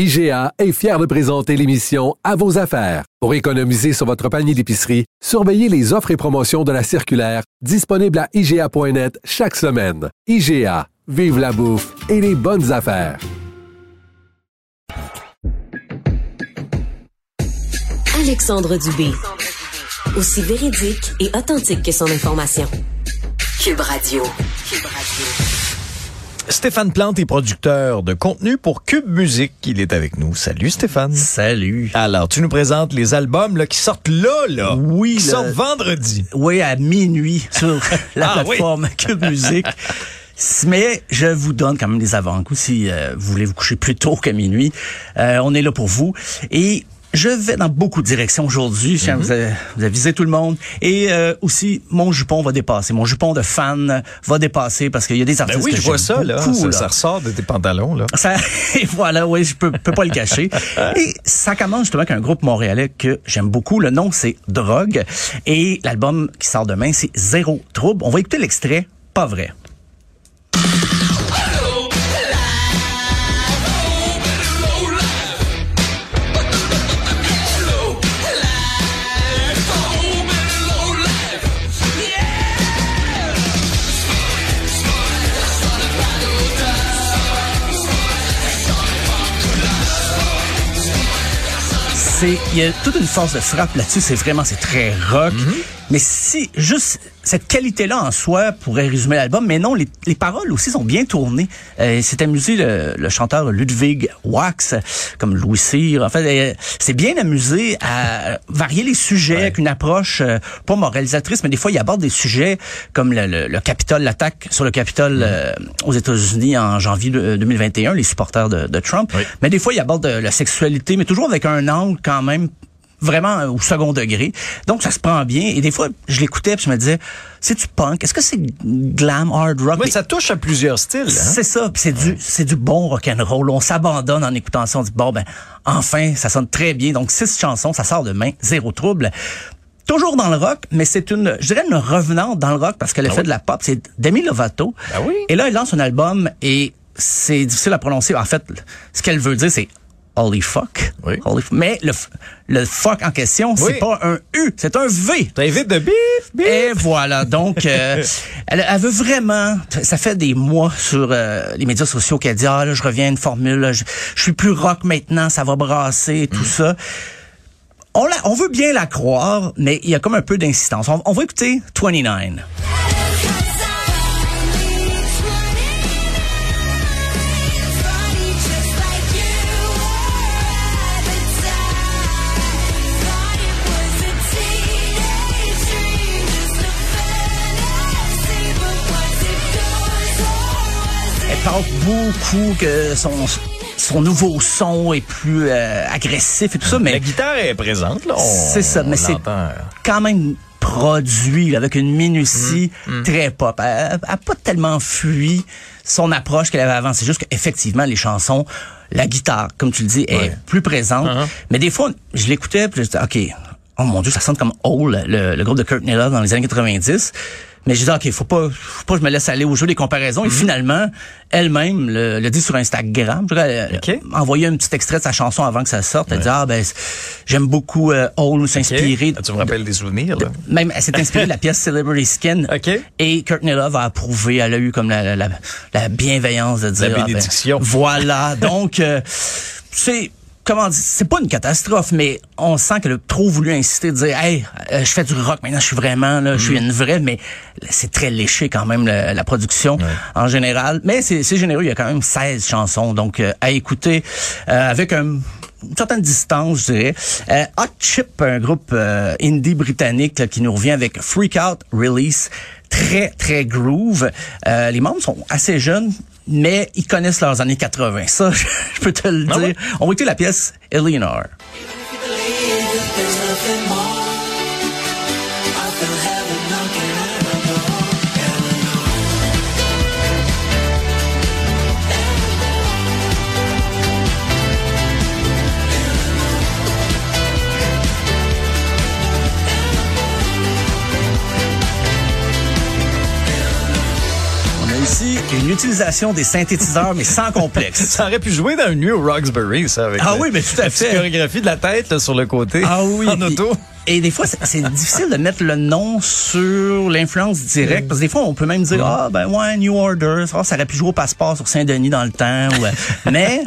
IGA est fier de présenter l'émission À vos affaires. Pour économiser sur votre panier d'épicerie, surveillez les offres et promotions de la circulaire disponible à IGA.net chaque semaine. IGA, vive la bouffe et les bonnes affaires. Alexandre Dubé. Aussi véridique et authentique que son information. Cube Radio. Stéphane Plante est producteur de contenu pour Cube Musique. Il est avec nous. Salut Stéphane. Salut. Alors, tu nous présentes les albums là, qui sortent là, là. Oui. Qui le- sortent vendredi. Oui, à minuit sur la Ah, plateforme Cube Musique. Mais je vous donne quand même des avant-goûts si euh, vous voulez vous coucher plus tôt qu'à minuit. Euh, on est là pour vous. Et je vais dans beaucoup de directions aujourd'hui. Je tiens à vous, vous aviser tout le monde. Et euh, aussi, mon jupon va dépasser. Mon jupon de fan va dépasser parce qu'il y a des Ben artistes oui, que je vois ça, là. ça. là. ça ressort de tes pantalons, là. Ça, et voilà, oui, je peux, peux pas le cacher. Et ça commence justement avec un groupe montréalais que j'aime beaucoup. Le nom, c'est Drogue. Et l'album qui sort demain, c'est Zéro Trouble. On va écouter l'extrait, pas vrai. Il y a toute une force de frappe là-dessus. C'est vraiment, très rock. Mais si, juste cette qualité-là en soi pourrait résumer l'album, mais non, les, les paroles aussi sont bien tournées. Euh, c'est amusé le, le chanteur Ludwig Wax, comme Louis Cyr. En fait, euh, c'est bien amusé à varier les sujets avec une approche euh, pas moralisatrice, mais des fois il aborde des sujets comme le, le, le Capitole, l'attaque sur le Capitole euh, aux États-Unis en janvier de- 2021, les supporters de, de Trump. Oui. Mais des fois il aborde euh, la sexualité, mais toujours avec un angle quand même vraiment au second degré. Donc ça se prend bien. Et des fois, je l'écoutais puis je me disais, c'est du punk? Est-ce que c'est glam hard rock? Oui, Mais ça touche à plusieurs styles. Hein? C'est ça. puis C'est du c'est du bon rock and roll. On s'abandonne en écoutant ça. On dit bon ben enfin ça sonne très bien. Donc six chansons, ça sort demain, zéro trouble. Toujours dans le rock, mais c'est une, je dirais une revenante dans le rock parce qu'elle a fait de la pop. C'est Demi Lovato. Ah oui? Et là, elle lance un album et c'est difficile à prononcer. En fait, ce qu'elle veut dire, c'est Holy fuck. Oui. Holy f- mais le, fuck en question, Oui. c'est pas un U, c'est un V. T'invites de bif, bif. Et voilà, donc euh, elle, elle veut vraiment. Ça fait des mois sur euh, les médias sociaux qu'elle dit ah là je reviens à une formule, là, je, je suis plus rock maintenant, ça va brasser tout ça. On, la, on veut bien la croire, mais il y a comme un peu d'insistance. On, on va écouter 29. Parle beaucoup que son son nouveau son est plus euh, agressif et tout ça, mais La guitare est présente, là. C'est ça, mais c'est quand même produit avec une minutie Mm, très pop. Elle n'a pas tellement fui son approche qu'elle avait avant. C'est juste qu'effectivement, les chansons, la guitare, comme tu le dis, est plus présente. Uh-huh. Mais des fois, je l'écoutais puis je disais, OK, oh mon Dieu, ça sonne comme Hole, le, le groupe de Kurt Nella dans les années 90. Mais je disais, OK, faut pas, faut pas que je me laisse aller au jeu des comparaisons. Et finalement, elle-même le, le dit sur Instagram. Je dirais, Elle OK. a envoyé un petit extrait de sa chanson avant que ça sorte. Elle dit, ah ben, j'aime beaucoup euh, Hole s'inspirer. Ok. Tu me rappelles des souvenirs, là? Même, elle s'est inspirée de la pièce Celebrity Skin. OK. Et Courtney Love a approuvé. Elle a eu comme la, la, la, la bienveillance de dire. La ah, ben, bénédiction. voilà. Donc, euh, c'est comment dire, c'est pas une catastrophe, mais on sent qu'elle a trop voulu insister, de dire, hey, euh, je fais du rock maintenant, je suis vraiment là, je suis une vraie, mais c'est très léché quand même la, la production en général. Mais c'est c'est généreux, il y a quand même 16 chansons, donc euh, à écouter euh, avec un une certaine distance, je dirais. Euh, Hot Chip, un groupe euh, indie britannique là, qui nous revient avec Freak Out Release, très très groove. Euh, les membres sont assez jeunes. Mais ils connaissent leurs années 80. Ça, je peux te le Ah dire. ouais? On va écouter la pièce Eleanor. Une utilisation des synthétiseurs, mais sans complexe. Ça aurait pu jouer dans une nuit au Roxbury, ça, avec Ah la- oui, mais tout à la fait. chorégraphie de la tête là, sur le côté. Ah oui. En auto. Et des fois, c'est difficile de mettre le nom sur l'influence directe. Parce que des fois, on peut même dire, ah, ben ouais, New Order, ça, ça aurait pu jouer au passeport sur Saint-Denis dans le temps. ou, euh, mais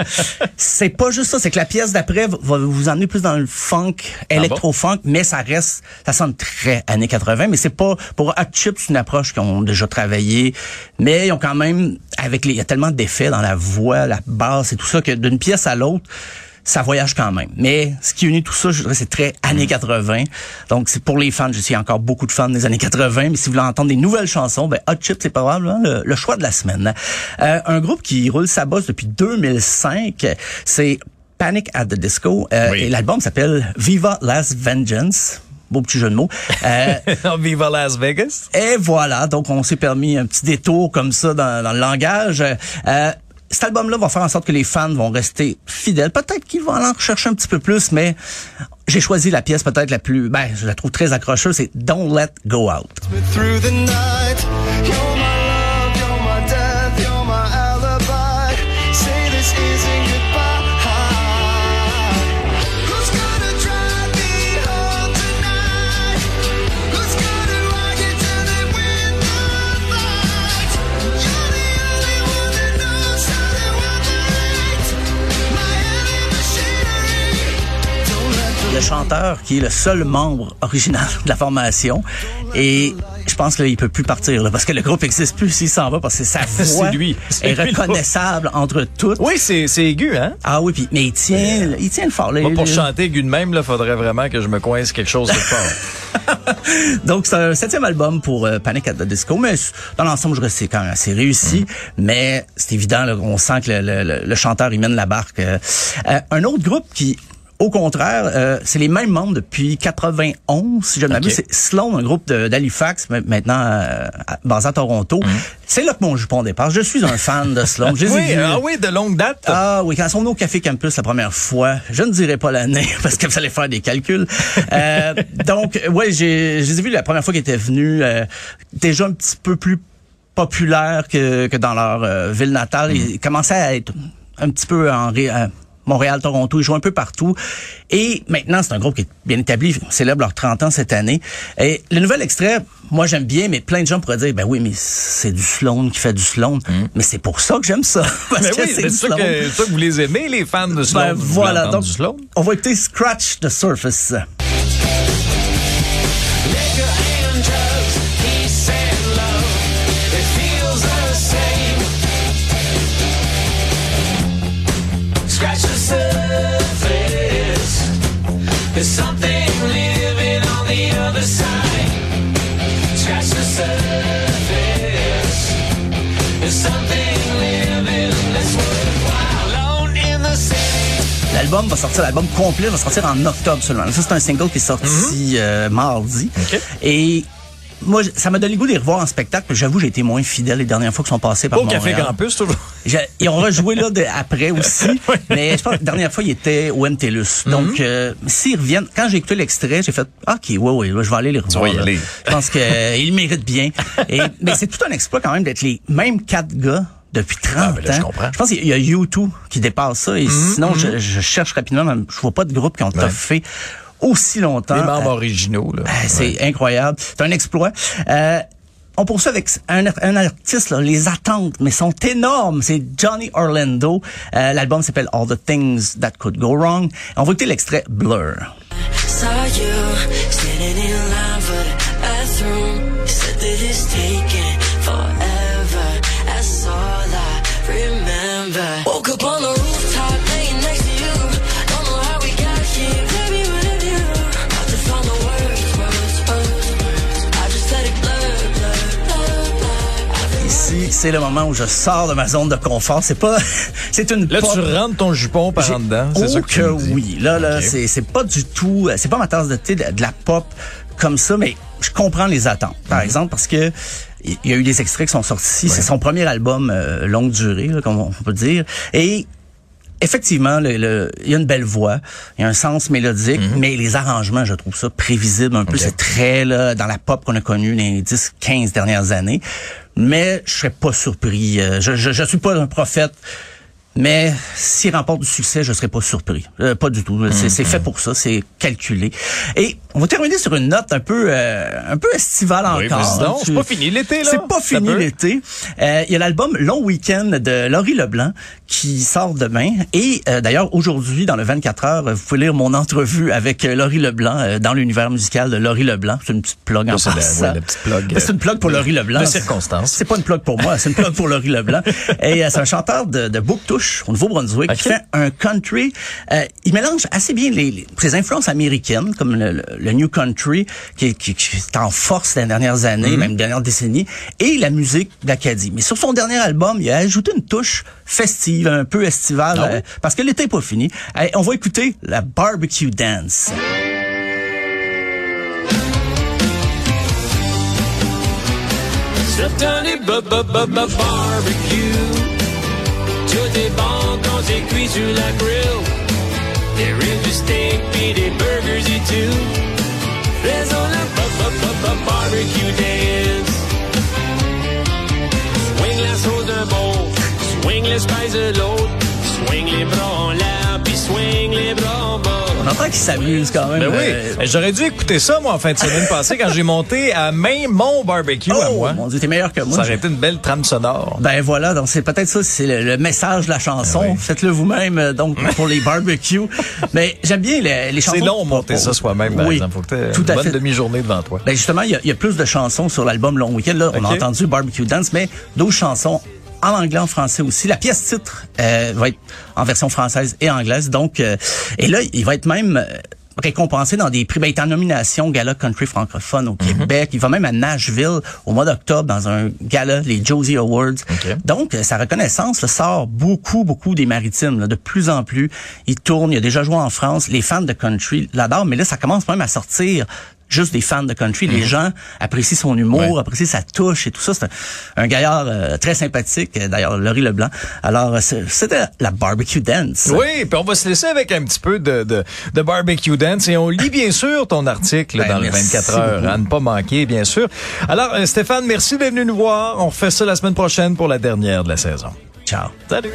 c'est pas juste ça. C'est que la pièce d'après va vous emmener plus dans le funk, électro-funk, mais ça reste, ça sonne très années 80. Mais c'est pas, pour Hot Chip, c'est une approche qu'ils ont déjà travaillé. Mais ils ont quand même, avec les, il y a tellement d'effets dans la voix, la basse et tout ça, que d'une pièce à l'autre, ça voyage quand même. Mais ce qui unit tout ça, je dirais, c'est très années 80. Donc, c'est pour les fans. Je a encore beaucoup de fans des années 80. Mais si vous voulez entendre des nouvelles chansons, ben, Hot Chip, c'est probablement le, le choix de la semaine. Euh, un groupe qui roule sa bosse depuis 2005, c'est Panic at the Disco. Euh, Oui. Et l'album s'appelle Viva Las Vengeance. Beau petit jeu de mots. Euh, Viva Las Vegas. et voilà, donc on s'est permis un petit détour comme ça dans, dans le langage. Euh, cet album-là va faire en sorte que les fans vont rester fidèles. Peut-être qu'ils vont en rechercher un petit peu plus, mais j'ai choisi la pièce peut-être la plus, ben, je la trouve très accrocheuse, c'est Don't Let Go Out. Chanteur qui est le seul membre original de la formation et je pense qu'il peut plus partir là, parce que le groupe existe plus s'il s'en va parce que sa voix lui. Est lui, reconnaissable entre toutes. Oui, c'est aigu, hein? Ah oui, puis mais il tient, il tient le fort. là. Moi, pour Il- chanter aigu de même, là, faudrait vraiment que je me coince quelque chose quelque part. Donc, c'est un septième album pour euh, Panic at the Disco, mais dans l'ensemble, je c'est quand même assez réussi. Mais c'est évident, là, on sent que le, le- le- le chanteur, il mène la barque. Euh, euh, un autre groupe qui... Au contraire, euh, c'est les mêmes membres depuis 91, si je ne m'abuse. C'est Sloan, un groupe d'Halifax, ma- maintenant euh, basé à Toronto. C'est là que mon jupon dépasse. Je suis un fan de Sloan. Je les ai oui, vus- ah oui, de longue date. ah oui, quand ils sont venus au Café Campus la première fois, je ne dirai pas l'année parce que vous allez faire des calculs. Euh, donc, ouais, j'ai, je les ai vus la première fois qu'ils étaient venus, euh, déjà un petit peu plus populaires que, que dans leur euh, ville natale. Ils commençaient à être un petit peu en ré- à Montréal, Toronto, ils jouent un peu partout. Et maintenant, c'est un groupe qui est bien établi, ils célèbrent leurs 30 ans cette année. Et le nouvel extrait, moi j'aime bien, mais plein de gens pourraient dire, ben oui, mais c'est du Sloan qui fait du Sloan. Mais c'est pour ça que j'aime ça. Parce Mais que oui, c'est ça Sloan. que, vous les aimez, les fans de Sloan. Ben Vous voulez voilà, donc du Sloan? on va écouter Scratch the Surface. L'album va sortir, l'album complet va sortir en octobre seulement. Ça, c'est un single qui est sorti euh, mardi. Et moi, ça m'a donné le goût de les revoir en spectacle. J'avoue, j'ai été moins fidèle les dernières fois qu'ils sont passés par Au Café Montréal. Campus, toujours. Ils ont rejoué là de- après aussi, mais je pense que la dernière fois, ils étaient au MTLUS. Mhm. Donc, euh, s'ils reviennent, quand j'ai écouté l'extrait, j'ai fait « Ok, ouais, ouais, là, je vais aller les revoir. aller. Je pense qu'ils méritent bien. Et, mais c'est tout un exploit quand même d'être les mêmes quatre gars depuis 30 Ah, ben là, ans. je comprends. Mhm, pense qu'il y a U2 qui dépasse ça. Et sinon, je, je cherche rapidement, je vois pas de groupe qui ont toffé aussi longtemps. Les membres Euh, originaux, là. ben, c'est incroyable. C'est un exploit. Euh, on poursuit avec un, un artiste, là, les attentes, mais sont énormes. C'est Johnny Orlando. Euh, L'album s'appelle All the Things That Could Go Wrong. On va écouter l'extrait Blur. Saw you c'est le moment où je sors de ma zone de confort. C'est pas, c'est une Là, pop- tu rentres ton jupon par en dedans. C'est ça que tu me dis. oui. Là, là, Ok. c'est, pas du tout, c'est pas ma tasse de thé de, de la pop comme ça, mais je comprends les attentes. Par Mhm. exemple, parce que il y a eu des extraits qui sont sortis. C'est son premier album euh, longue durée, là, comme on peut dire. Et effectivement, le, le- il y a une belle voix, il y a un sens mélodique, mais les arrangements, je trouve ça prévisible un peu. Mhm. C'est très là, dans la pop qu'on a connue les 10, 15 dernières années. Mais je serais pas surpris. Euh, Je, je, je suis pas un prophète. Mais s'il remporte du succès, je serais pas surpris. Euh, pas du tout. C'est c'est fait pour ça, c'est calculé. Et on va terminer sur une note un peu euh, un peu estivale Oui, encore. C'est pas fini l'été, là. C'est pas fini l'été. Euh, Il y a l'album Long Weekend de Laurie Leblanc qui sort demain. Et euh, d'ailleurs, aujourd'hui, dans le 24 heures, vous pouvez lire mon entrevue avec euh, Laurie Leblanc euh, dans l'univers musical de Laurie Leblanc. C'est une petite plug en passant. ouais, C'est une plug pour Laurie Leblanc. de circonstance. C'est pas une plug pour moi, c'est une plug pour Laurie Leblanc. Et euh, c'est un chanteur de, de Bouctouche au Nouveau-Brunswick qui fait un country. Euh, il mélange assez bien les, les- ses influences américaines, comme le, le- le new country, qui, qui, qui est en force les dernières années, même dernières décennies, et la musique d'Acadie. Mais sur son dernier album, il a ajouté une touche festive, un peu estivale, Ah euh, parce que l'été n'est pas fini. Euh, on va écouter la Barbecue Dance. Barbecue. Est bon quand cuit sur la grill. Des ribs, du steak, puis des burgers et tout. Faisons la ba- ba- ba- ba- barbecue dance. Swing la sauce d'un bord, swing les spices de l'autre. Swing les bras en l'air, swing les bras en bas. On entend qu'il s'amuse quand même. Ben oui, euh, Ben, j'aurais dû écouter ça, moi, en fin de semaine passée, quand j'ai monté à main mon barbecue à oh, moi. mon Dieu, t'es meilleur que moi. Ça aurait été une belle trame sonore. Ben voilà, donc c'est peut-être ça, c'est le, le message de la chanson. Oui. Faites-le vous-même, euh, donc pour les barbecues. Mais j'aime bien les, les chansons. C'est long de monter pour- ça soi-même, par oui, exemple. Faut que t'aies tout une à bonne fait. demi-journée devant toi. Ben justement, il y, a- il y a plus de chansons sur l'album Long Weekend. Là, on a entendu Barbecue Dance, mais d'autres chansons en anglais, en français aussi. La pièce titre euh, va être en version française et anglaise. Donc, euh, et là, il va être même euh, récompensé dans des prix. Ben, il est en nomination Gala Country francophone au Mhm. Québec. Il va même à Nashville au mois d'octobre dans un gala, les Josie Awards. Donc, euh, sa reconnaissance là, sort beaucoup, beaucoup des maritimes. là, de plus en plus, il tourne. Il a déjà joué en France. Les fans de country l'adorent, mais là, ça commence même à sortir juste des fans de country. Les gens apprécient son humour, Mhm. Ouais. apprécient sa touche et tout ça. C'est un, un gaillard euh, très sympathique, d'ailleurs, Laurie Leblanc. Alors, euh, c'est- c'était la barbecue dance. Oui, puis on va se laisser avec un petit peu de, de, de barbecue dance et on lit bien sûr ton article Ben, dans le merci 24 heures, à ne pas manquer, bien sûr. Alors, euh, Stéphane, merci d'être venu nous voir. On refait ça la semaine prochaine pour la dernière de la saison. Ciao. Salut!